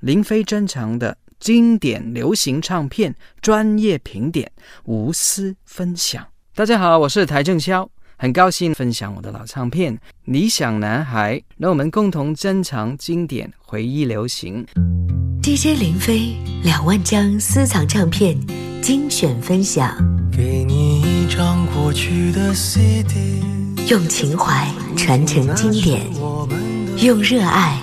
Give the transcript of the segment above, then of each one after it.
林飞珍藏的经典流行唱片专业评点，无私分享。大家好，我是台正宵，很高兴分享我的老唱片《理想男孩》，让我们共同珍藏经典，回忆流行。DJ 林飞两万张私藏唱片精选分享，给你一张过去的 CD，用情怀传承经典，用热爱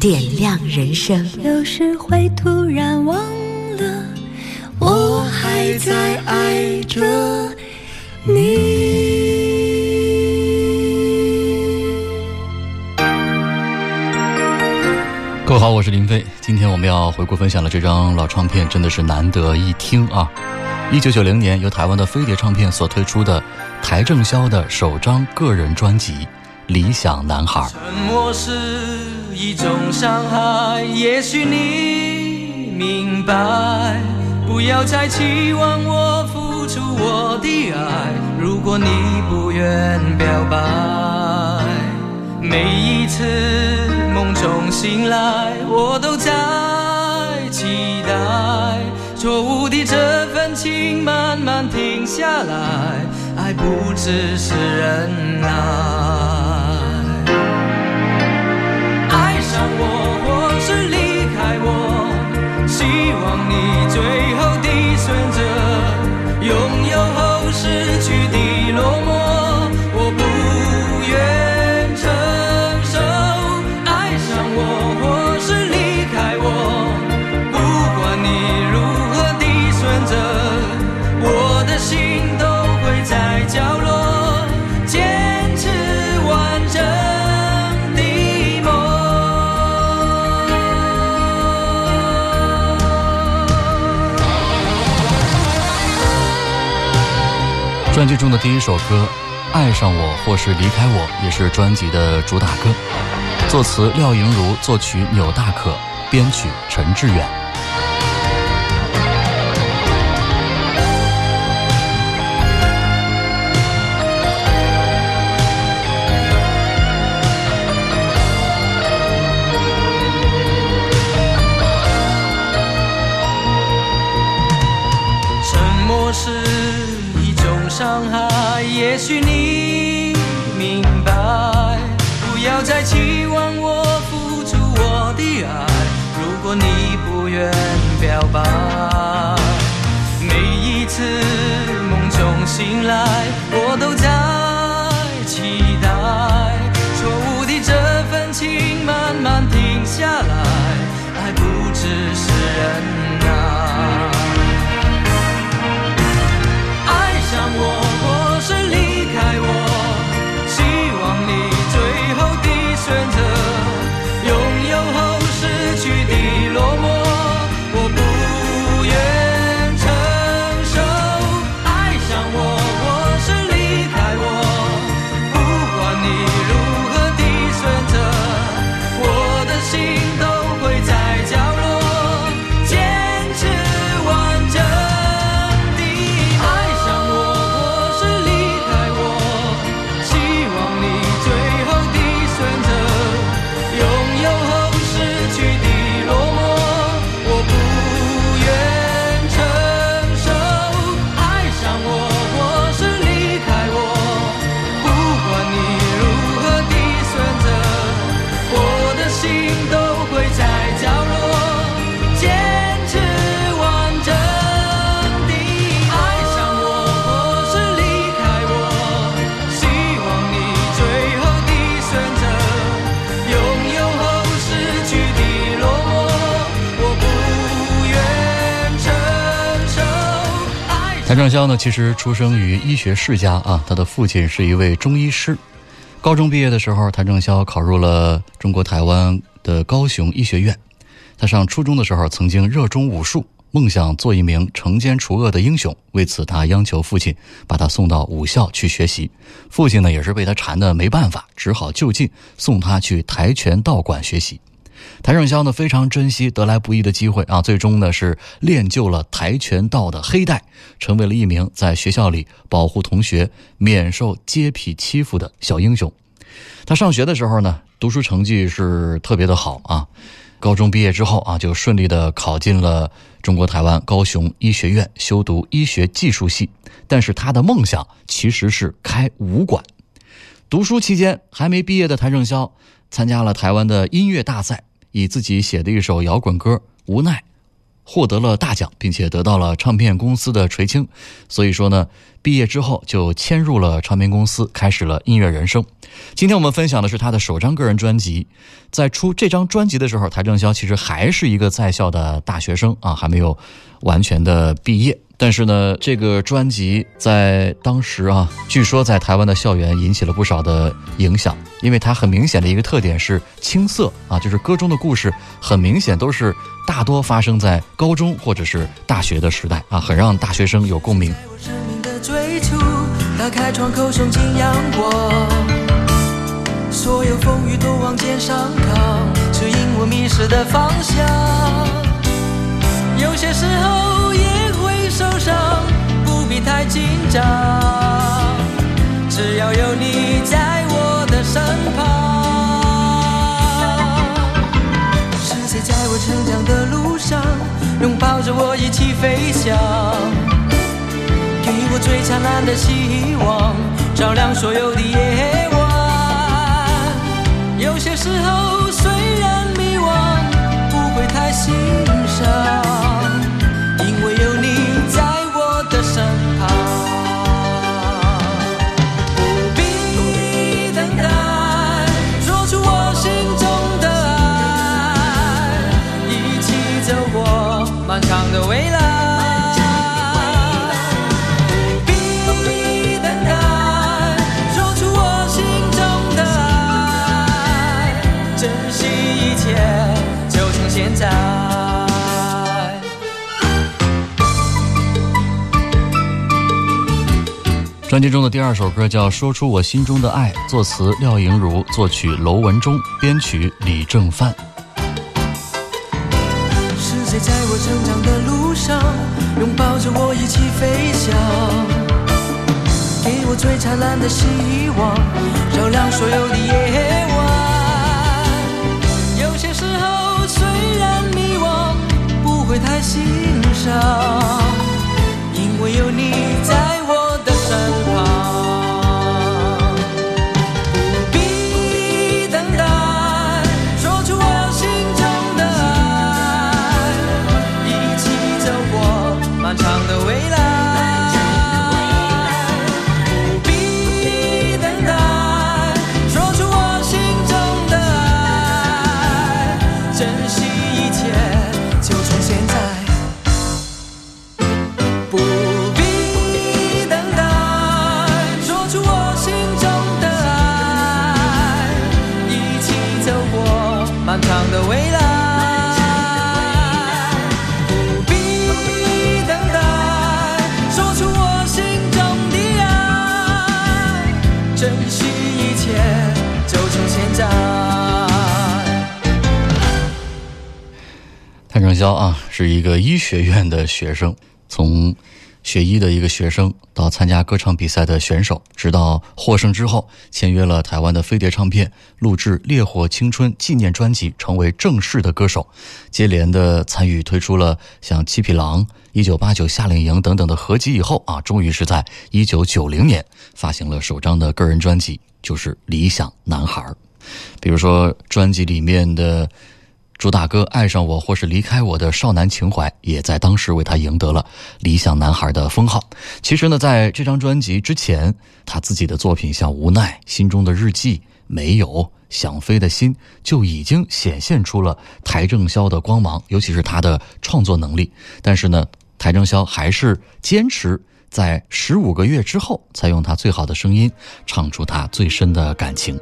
点亮人生。有时会突然忘了，我还在爱着你。各位好，我是林飞。今天我们要回顾分享的这张老唱片，真的是难得一听啊！一九九零年由台湾的飞碟唱片所推出的邰正宵的首张个人专辑《理想男孩》。沉默是一种伤害，也许你明白。不要再期望我付出我的爱，如果你不愿表白，每一次。梦中醒来，我都在期待，错误的这份情慢慢停下来，爱不只是忍耐。第一首歌《爱上我或是离开我》也是专辑的主打歌，作词廖莹如，作曲钮大可，编曲陈志远。果你不愿表白。每一次梦中醒来，我都在期待。错误的这份情慢慢停下来，爱不只是人谭正宵呢，其实出生于医学世家啊，他的父亲是一位中医师。高中毕业的时候，谭正宵考入了中国台湾的高雄医学院。他上初中的时候，曾经热衷武术，梦想做一名惩奸除恶的英雄。为此，他央求父亲把他送到武校去学习。父亲呢，也是被他缠的没办法，只好就近送他去跆拳道馆学习。谭正宵呢非常珍惜得来不易的机会啊，最终呢是练就了跆拳道的黑带，成为了一名在学校里保护同学免受街痞欺负的小英雄。他上学的时候呢，读书成绩是特别的好啊，高中毕业之后啊，就顺利的考进了中国台湾高雄医学院修读医学技术系。但是他的梦想其实是开武馆。读书期间还没毕业的谭正霄参加了台湾的音乐大赛，以自己写的一首摇滚歌《无奈》。获得了大奖，并且得到了唱片公司的垂青，所以说呢，毕业之后就迁入了唱片公司，开始了音乐人生。今天我们分享的是他的首张个人专辑，在出这张专辑的时候，邰正宵其实还是一个在校的大学生啊，还没有完全的毕业。但是呢，这个专辑在当时啊，据说在台湾的校园引起了不少的影响，因为它很明显的一个特点是青涩啊，就是歌中的故事很明显都是大多发生在高中或者是大学的时代啊，很让大学生有共鸣。生命，所有风雨都往肩上扛，指引我迷失的方向。有些时候。太紧张，只要有你在我的身旁。是谁在我成长的路上拥抱着我一起飞翔？给我最灿烂的希望，照亮所有的夜晚。有些时候虽然迷惘，不会太心伤。专辑中的第二首歌叫《说出我心中的爱》，作词廖莹如，作曲娄文忠，编曲李正范。是谁在我成长的路上拥抱着我一起飞翔？给我最灿烂的希望，照亮所有的夜晚。有些时候虽然迷惘，不会太心伤，因为有你在我的身旁。肖啊，是一个医学院的学生，从学医的一个学生到参加歌唱比赛的选手，直到获胜之后签约了台湾的飞碟唱片，录制《烈火青春》纪念专辑，成为正式的歌手，接连的参与推出了像《七匹狼》《一九八九夏令营》等等的合集以后啊，终于是在一九九零年发行了首张的个人专辑，就是《理想男孩》。比如说专辑里面的。主打歌《爱上我或是离开我的少男情怀》也在当时为他赢得了“理想男孩”的封号。其实呢，在这张专辑之前，他自己的作品像《无奈》《心中的日记》《没有》《想飞的心》就已经显现出了邰正宵的光芒，尤其是他的创作能力。但是呢，邰正宵还是坚持在十五个月之后，才用他最好的声音唱出他最深的感情。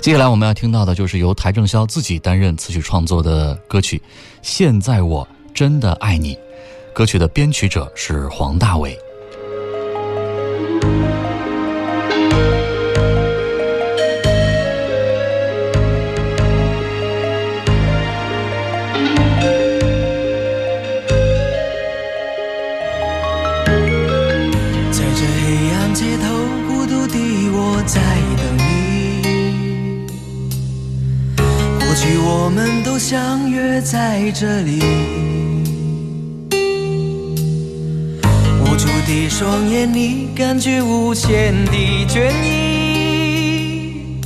接下来我们要听到的就是由邰正宵自己担任词曲创作的歌曲《现在我真的爱你》，歌曲的编曲者是黄大炜。相约。在这里。无助的双眼，你感觉无限的倦意。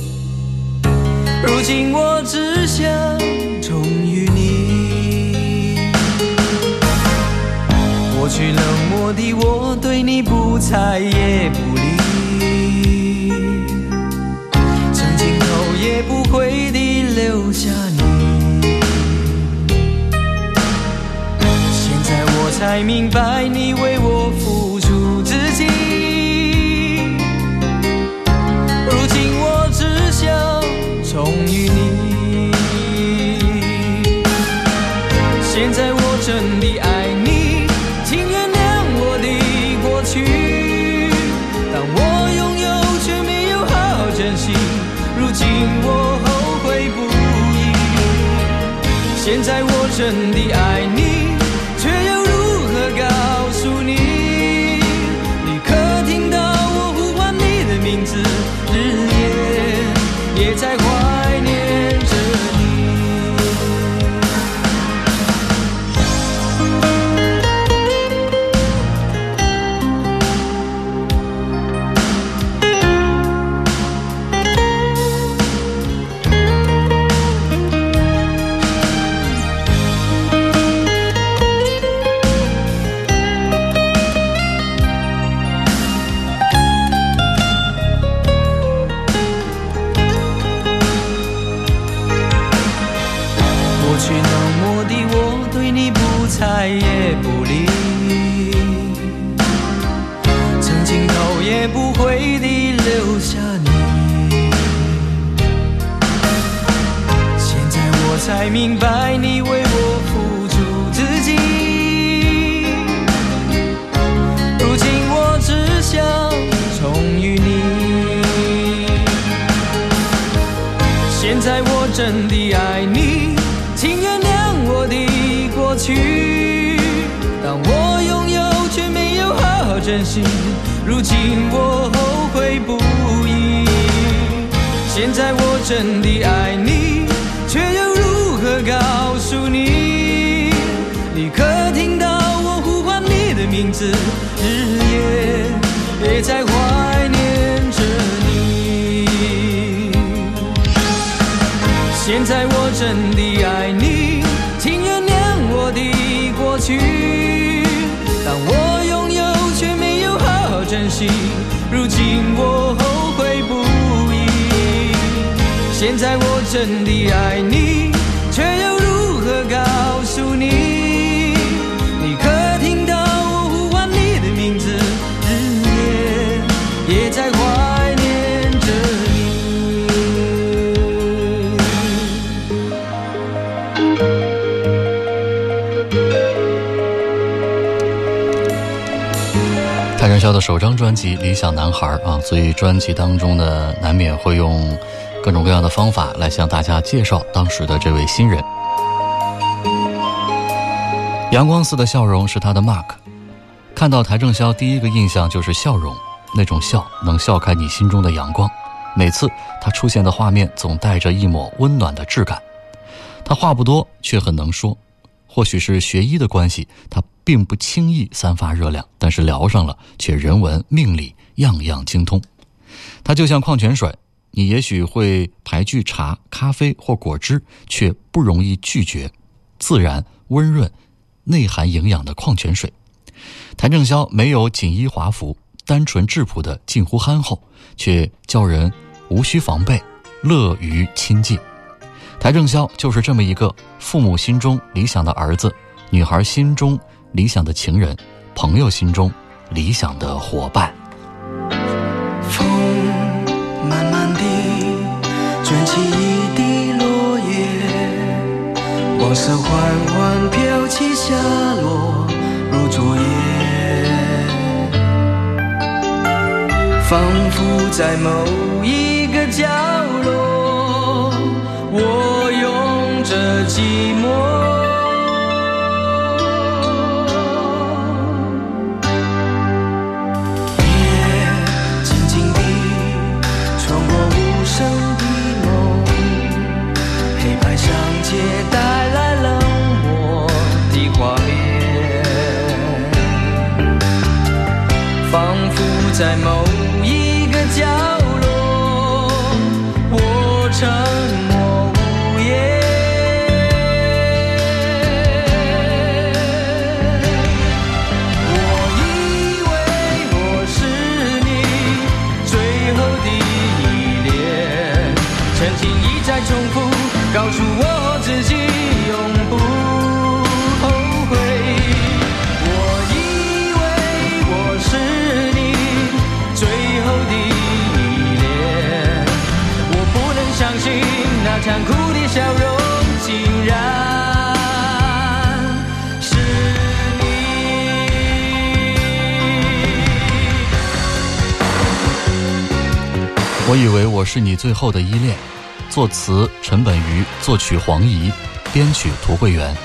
如今我只想忠于你。过去冷漠的我，对你不睬也不理。才明白，你为我付现在我真的爱你，却又如何告诉你？你可听到我呼唤你的名字，日夜也在怀念着你。邰正宵的首张专辑《理想男孩》啊，所以专辑当中呢，难免会用各种各样的方法来向大家介绍当时的这位新人。阳光似的笑容是他的 mark，看到邰正宵第一个印象就是笑容，那种笑能笑开你心中的阳光。每次他出现的画面总带着一抹温暖的质感。他话不多，却很能说。或许是学医的关系，他并不轻易散发热量，但是聊上了，却人文命理样样精通。他就像矿泉水，你也许会排拒茶、咖啡或果汁，却不容易拒绝，自然温润、内含营养的矿泉水。谭正宵没有锦衣华服，单纯质朴的近乎憨厚，却叫人无需防备，乐于亲近。邰正宵就是这么一个父母心中理想的儿子，女孩心中理想的情人，朋友心中理想的伙伴。红色缓缓飘起下落，如昨夜。仿佛在某一个角落，我拥着寂寞。在某一个角落，我唱我以为我是你最后的依恋，作词陈本鱼，作曲黄怡，编曲涂慧源。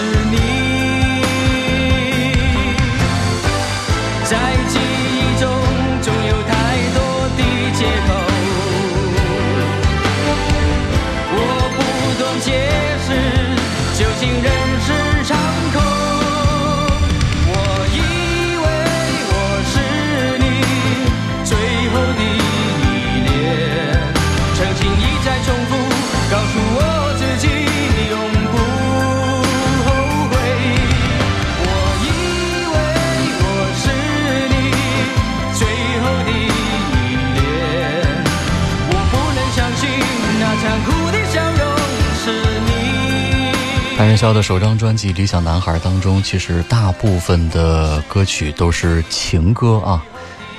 是你。谭元霄的首张专辑《理想男孩》当中，其实大部分的歌曲都是情歌啊，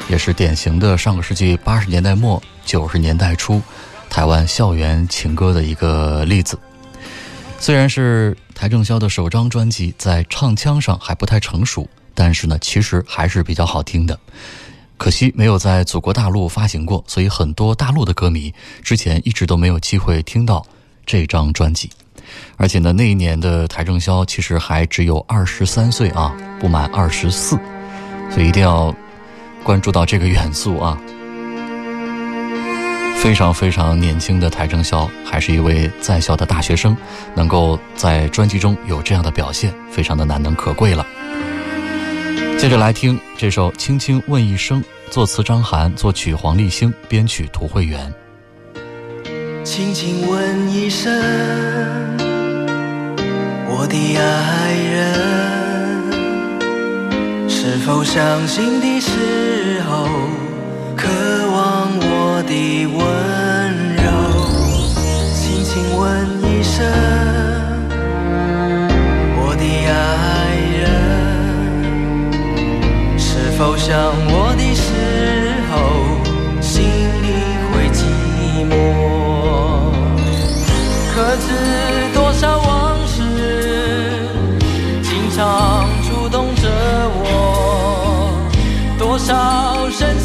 也是典型的上个世纪八十年代末九十年代初台湾校园情歌的一个例子。虽然是邰正宵的首张专辑，在唱腔上还不太成熟，但是呢，其实还是比较好听的。可惜没有在祖国大陆发行过，所以很多大陆的歌迷之前一直都没有机会听到这张专辑。而且呢，那一年的邰正宵其实还只有二十三岁啊，不满二十四，所以一定要关注到这个元素啊。非常非常年轻的邰正宵，还是一位在校的大学生，能够在专辑中有这样的表现，非常的难能可贵了。接着来听这首《轻轻问一声》，作词张涵，作曲黄立行，编曲涂慧源。轻轻问一声，我的爱人，是否伤心的时候，渴望我的温柔？轻轻问一声，我的爱人，是否想我的时候，知多少往事，经常触动着我，多少深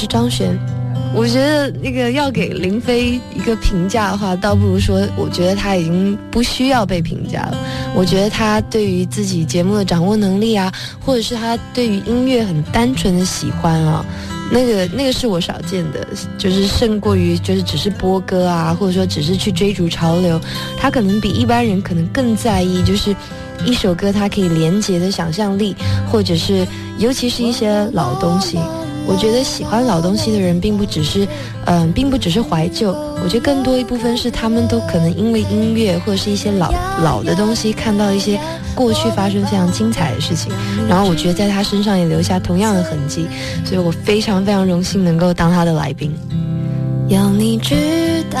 是张璇。我觉得那个要给林飞一个评价的话，倒不如说，我觉得他已经不需要被评价了。我觉得他对于自己节目的掌握能力啊，或者是他对于音乐很单纯的喜欢啊，那个那个是我少见的，就是胜过于就是只是播歌啊，或者说只是去追逐潮流。他可能比一般人可能更在意，就是一首歌它可以连接的想象力，或者是尤其是一些老东西。我觉得喜欢老东西的人，并不只是，嗯、并不只是怀旧。我觉得更多一部分是他们都可能因为音乐或者是一些老老的东西，看到一些过去发生非常精彩的事情，然后我觉得在他身上也留下同样的痕迹，所以我非常非常荣幸能够当他的来宾。要你知道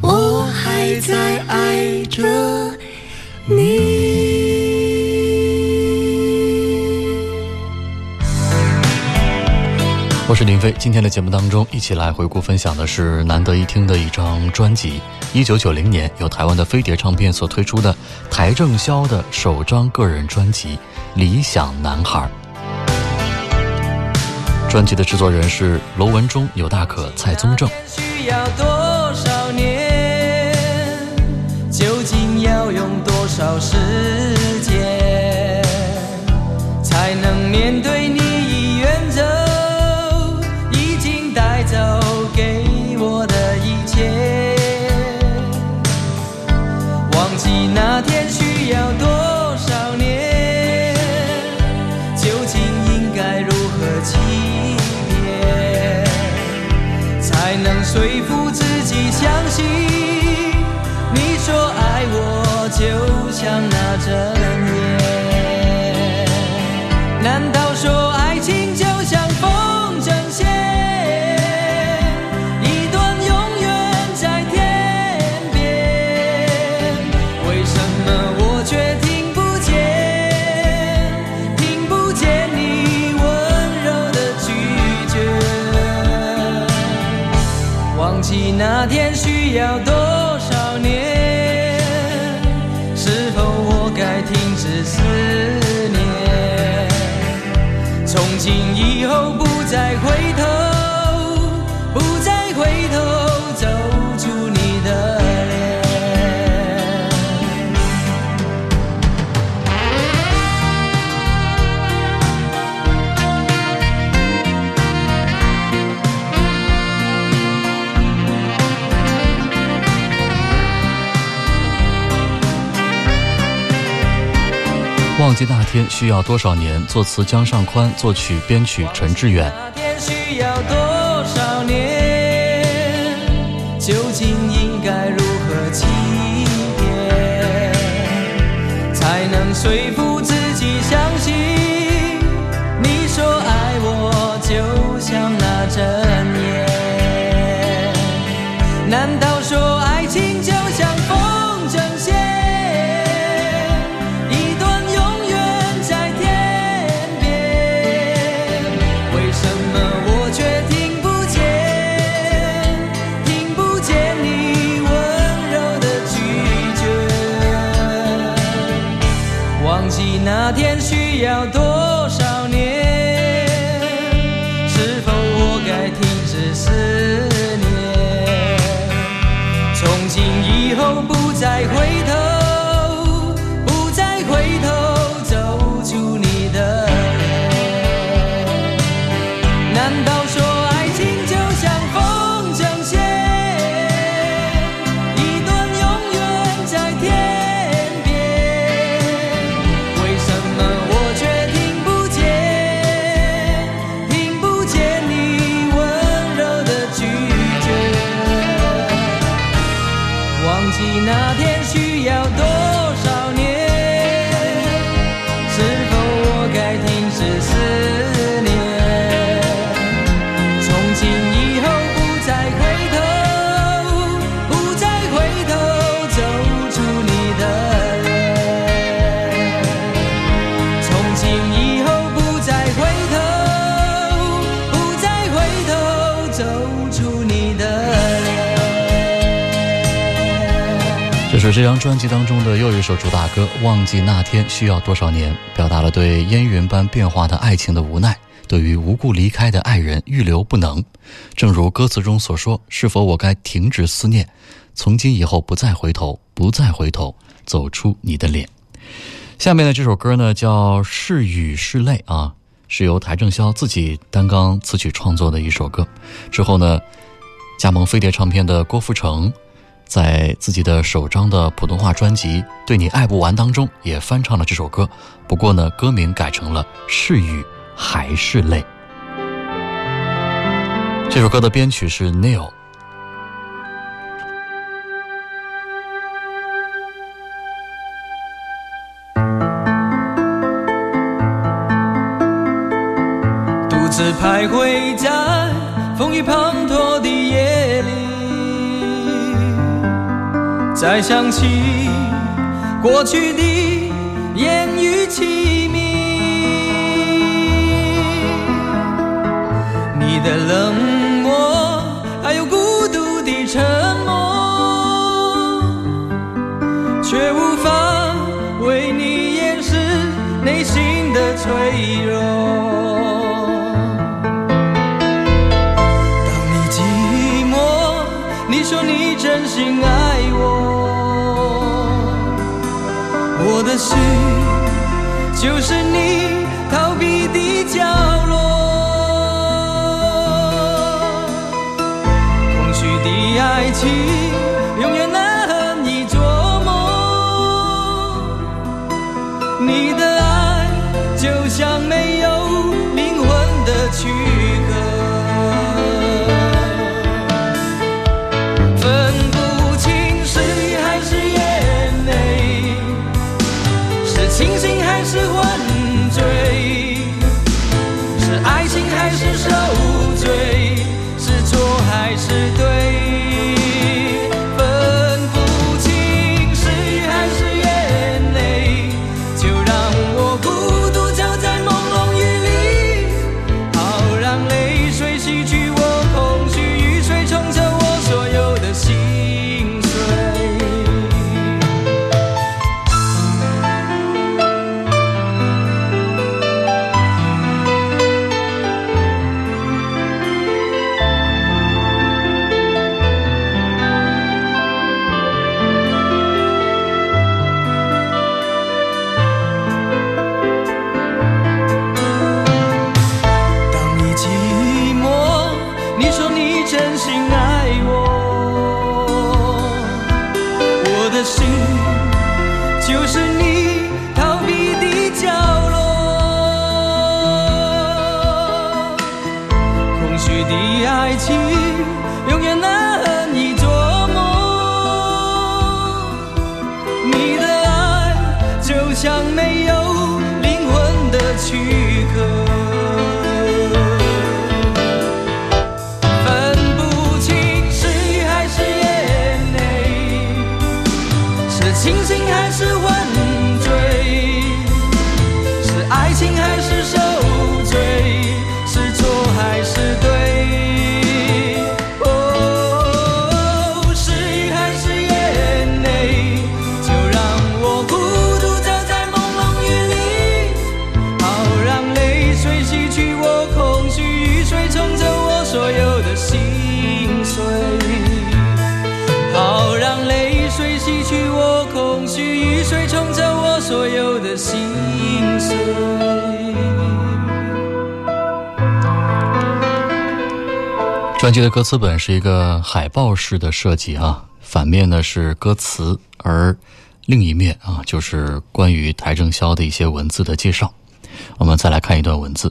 我还在爱着你。我是林飞，今天的节目当中，一起来回顾分享的是难得一听的一张专辑。一九九零年，由台湾的飞碟唱片所推出的邰正宵的首张个人专辑《理想男孩》。专辑的制作人是罗文忠、尤大可、蔡宗正。需要多少时间，才能面对你已远走，已经带走给我的一切？忘记那天需要多少年？究竟应该如何欺骗？才能说服自己相信，你说爱我就像那针以后不再回头，忘记那天需要多少年？作词江上宽，作曲编曲陈志远。那天需要多少年？究竟应该如何欺骗，才能说服自己相信？你说爱我，就像那真停止这张专辑当中的又一首主打歌《忘记那天需要多少年》，表达了对烟云般变化的爱情的无奈，对于无故离开的爱人预留不能。正如歌词中所说：“是否我该停止思念？从今以后不再回头，不再回头，走出你的脸。”下面的这首歌呢，叫《是雨是泪》啊，是由邰正宵自己担纲词曲创作的一首歌。之后呢，加盟飞碟唱片的郭富城。在自己的首张的普通话专辑《对你爱不完》当中，也翻唱了这首歌。不过呢，歌名改成了《是雨还是泪》。这首歌的编曲是 Neil。独自徘徊在风雨滂沱再想起过去的烟雨凄迷，你的冷漠，还有孤独的沉默，却无法为你掩饰内心的脆弱。我的心就是你逃避的角落。空虚的爱情永远难以捉摸，你的专辑的歌词本是一个海报式的设计啊，反面呢是歌词，而另一面啊就是关于邰正宵的一些文字的介绍。我们再来看一段文字：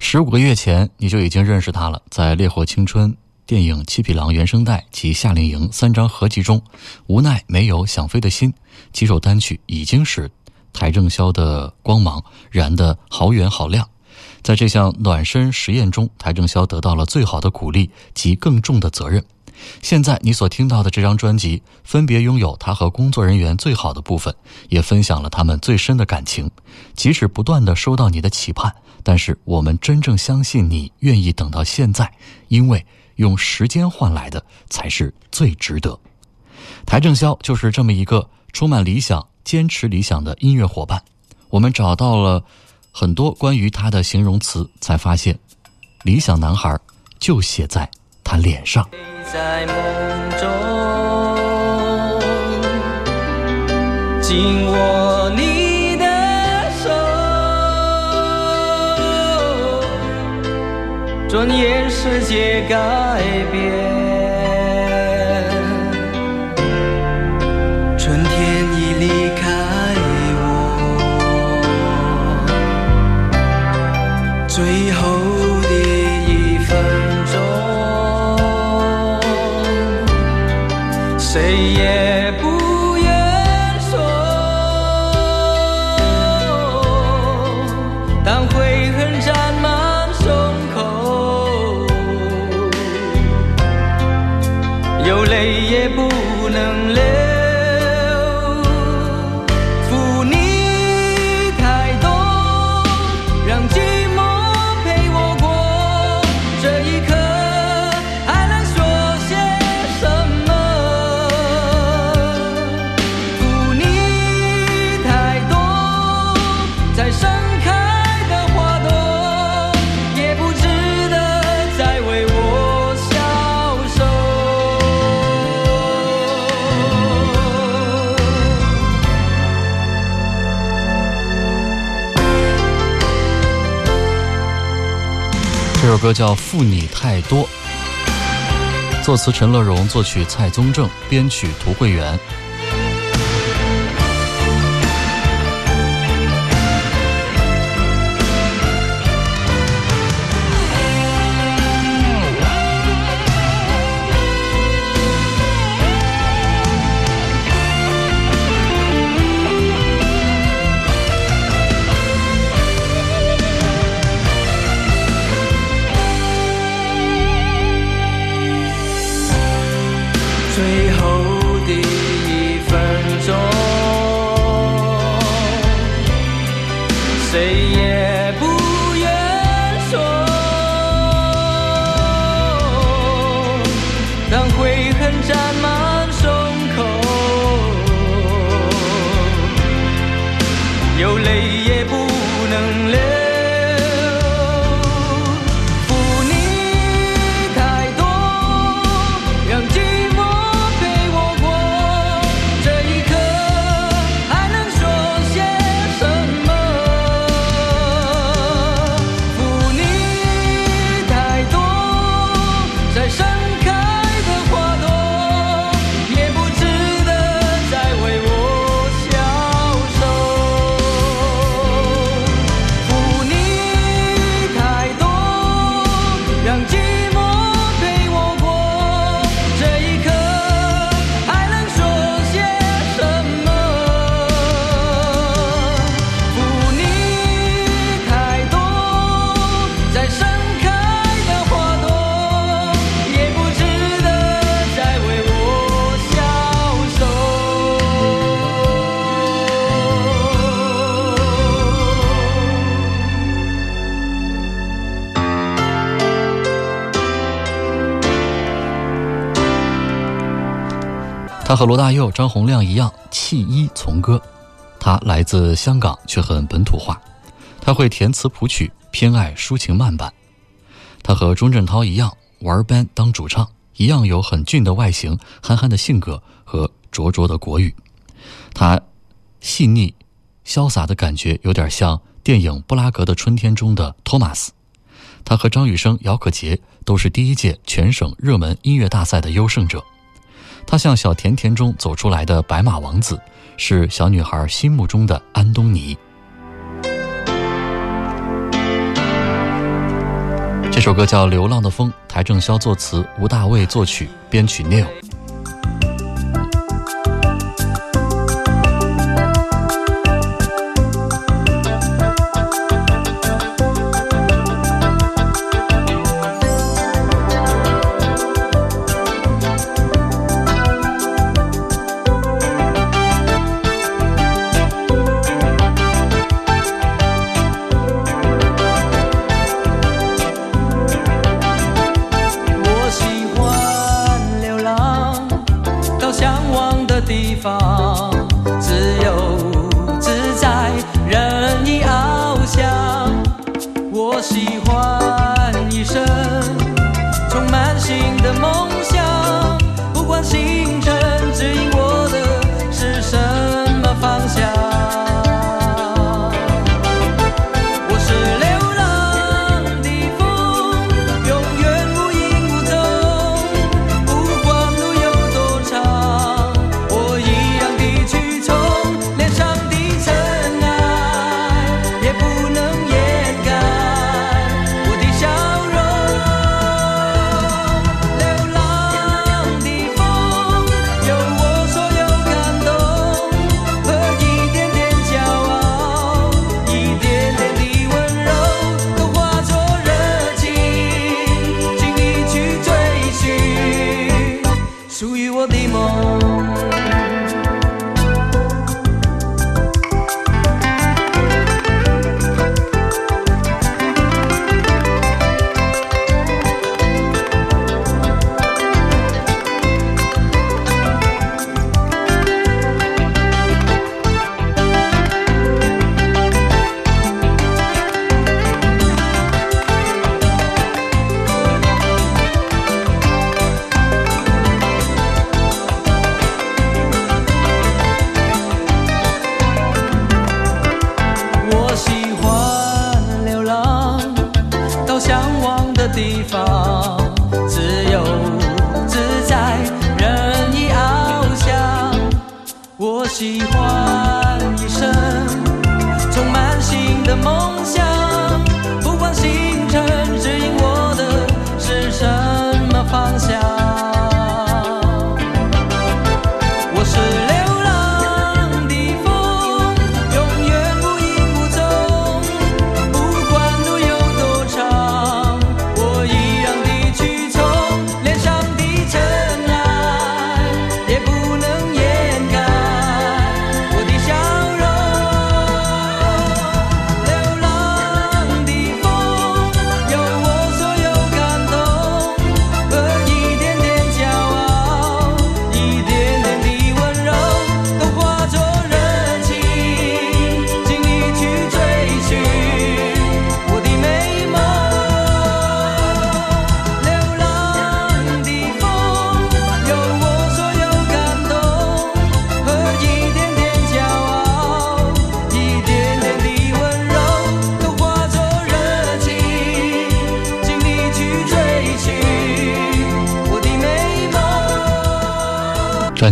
十五个月前你就已经认识他了，在《烈火青春》电影《七匹狼》原声带及《夏令营》三张合集中，无奈没有想飞的心，几首单曲已经使邰正宵的光芒燃得好远好亮。在这项暖身实验中，邰正宵得到了最好的鼓励及更重的责任。现在你所听到的这张专辑，分别拥有他和工作人员最好的部分，也分享了他们最深的感情。即使不断的收到你的期盼，但是我们真正相信你愿意等到现在，因为用时间换来的才是最值得。邰正宵就是这么一个充满理想、坚持理想的音乐伙伴。我们找到了很多关于他的形容词，才发现，理想男孩就写在他脸上。在梦中紧握你的手，转眼世界改变。叫《负你太多》，作词陈乐融，作曲蔡宗正，编曲涂慧源。他和罗大佑、张洪亮一样弃医从歌，他来自香港却很本土化，他会填词谱曲，偏爱抒情慢板。他和钟镇涛一样玩 ban 当主唱，一样有很俊的外形、憨憨的性格和灼灼的国语。他细腻、潇洒的感觉有点像电影《布拉格的春天》中的托马斯。他和张雨生、姚可杰都是第一届全省热门音乐大赛的优胜者。他像小甜甜中走出来的白马王子，是小女孩心目中的安东尼。这首歌叫《流浪的风》，邰正宵作词，吴大卫作曲，编曲 Neil。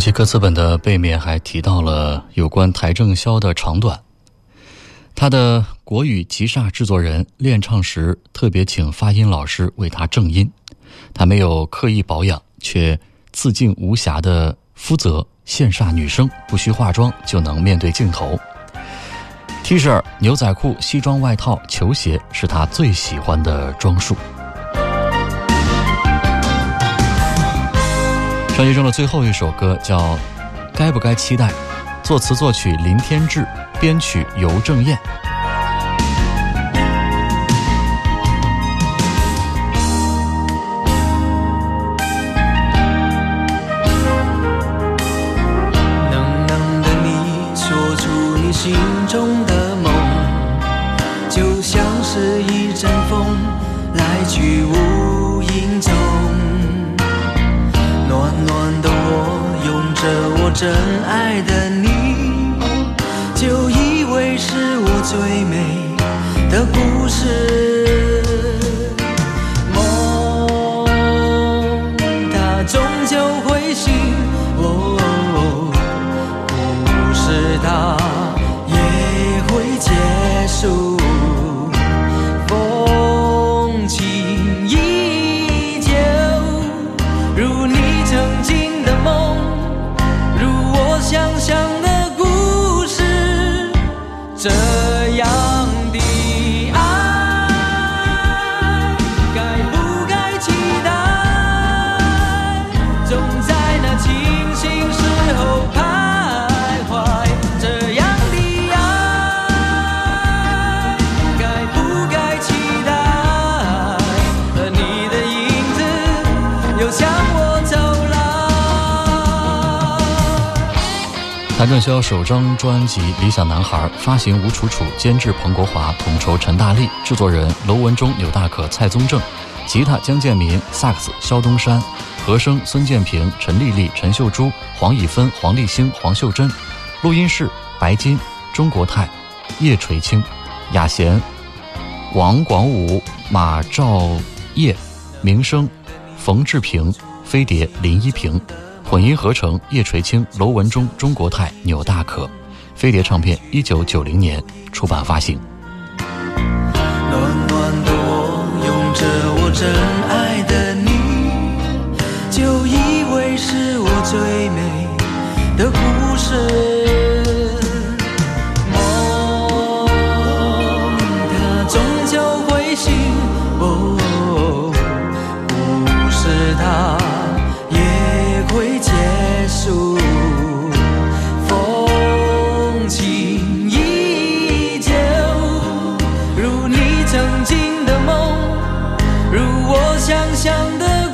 梦。专辑歌词本的背面还提到了有关邰正宵的长短。他的国语吉煞制作人练唱时特别请发音老师为他正音，他没有刻意保养，却自尽无瑕的肤泽羡煞女生，不需化妆就能面对镜头。T 恤、牛仔裤、西装外套、球鞋是他最喜欢的装束。专辑中的最后一首歌叫《该不该期待》，作词作曲林天志，编曲尤正艳。谭正宵首张专辑《理想男孩》发行吴楚楚，监制彭国华，统筹陈大力，制作人娄文忠、钮大可、蔡宗正，吉他江建民，萨克斯肖东山，和声孙建平、陈丽丽、陈秀珠、黄以芬、黄立兴、黄秀珍，录音室白金、中国泰、叶垂青、雅贤、王广武、马兆业、明生、冯志平、飞碟、林一平，混音合成叶垂青、娄文忠、中国泰、纽大可，飞碟唱片一九九零年出版发行。暖暖的我，拥着我真爱的你，就以为是我最美的故事。如你曾经的梦如我想象的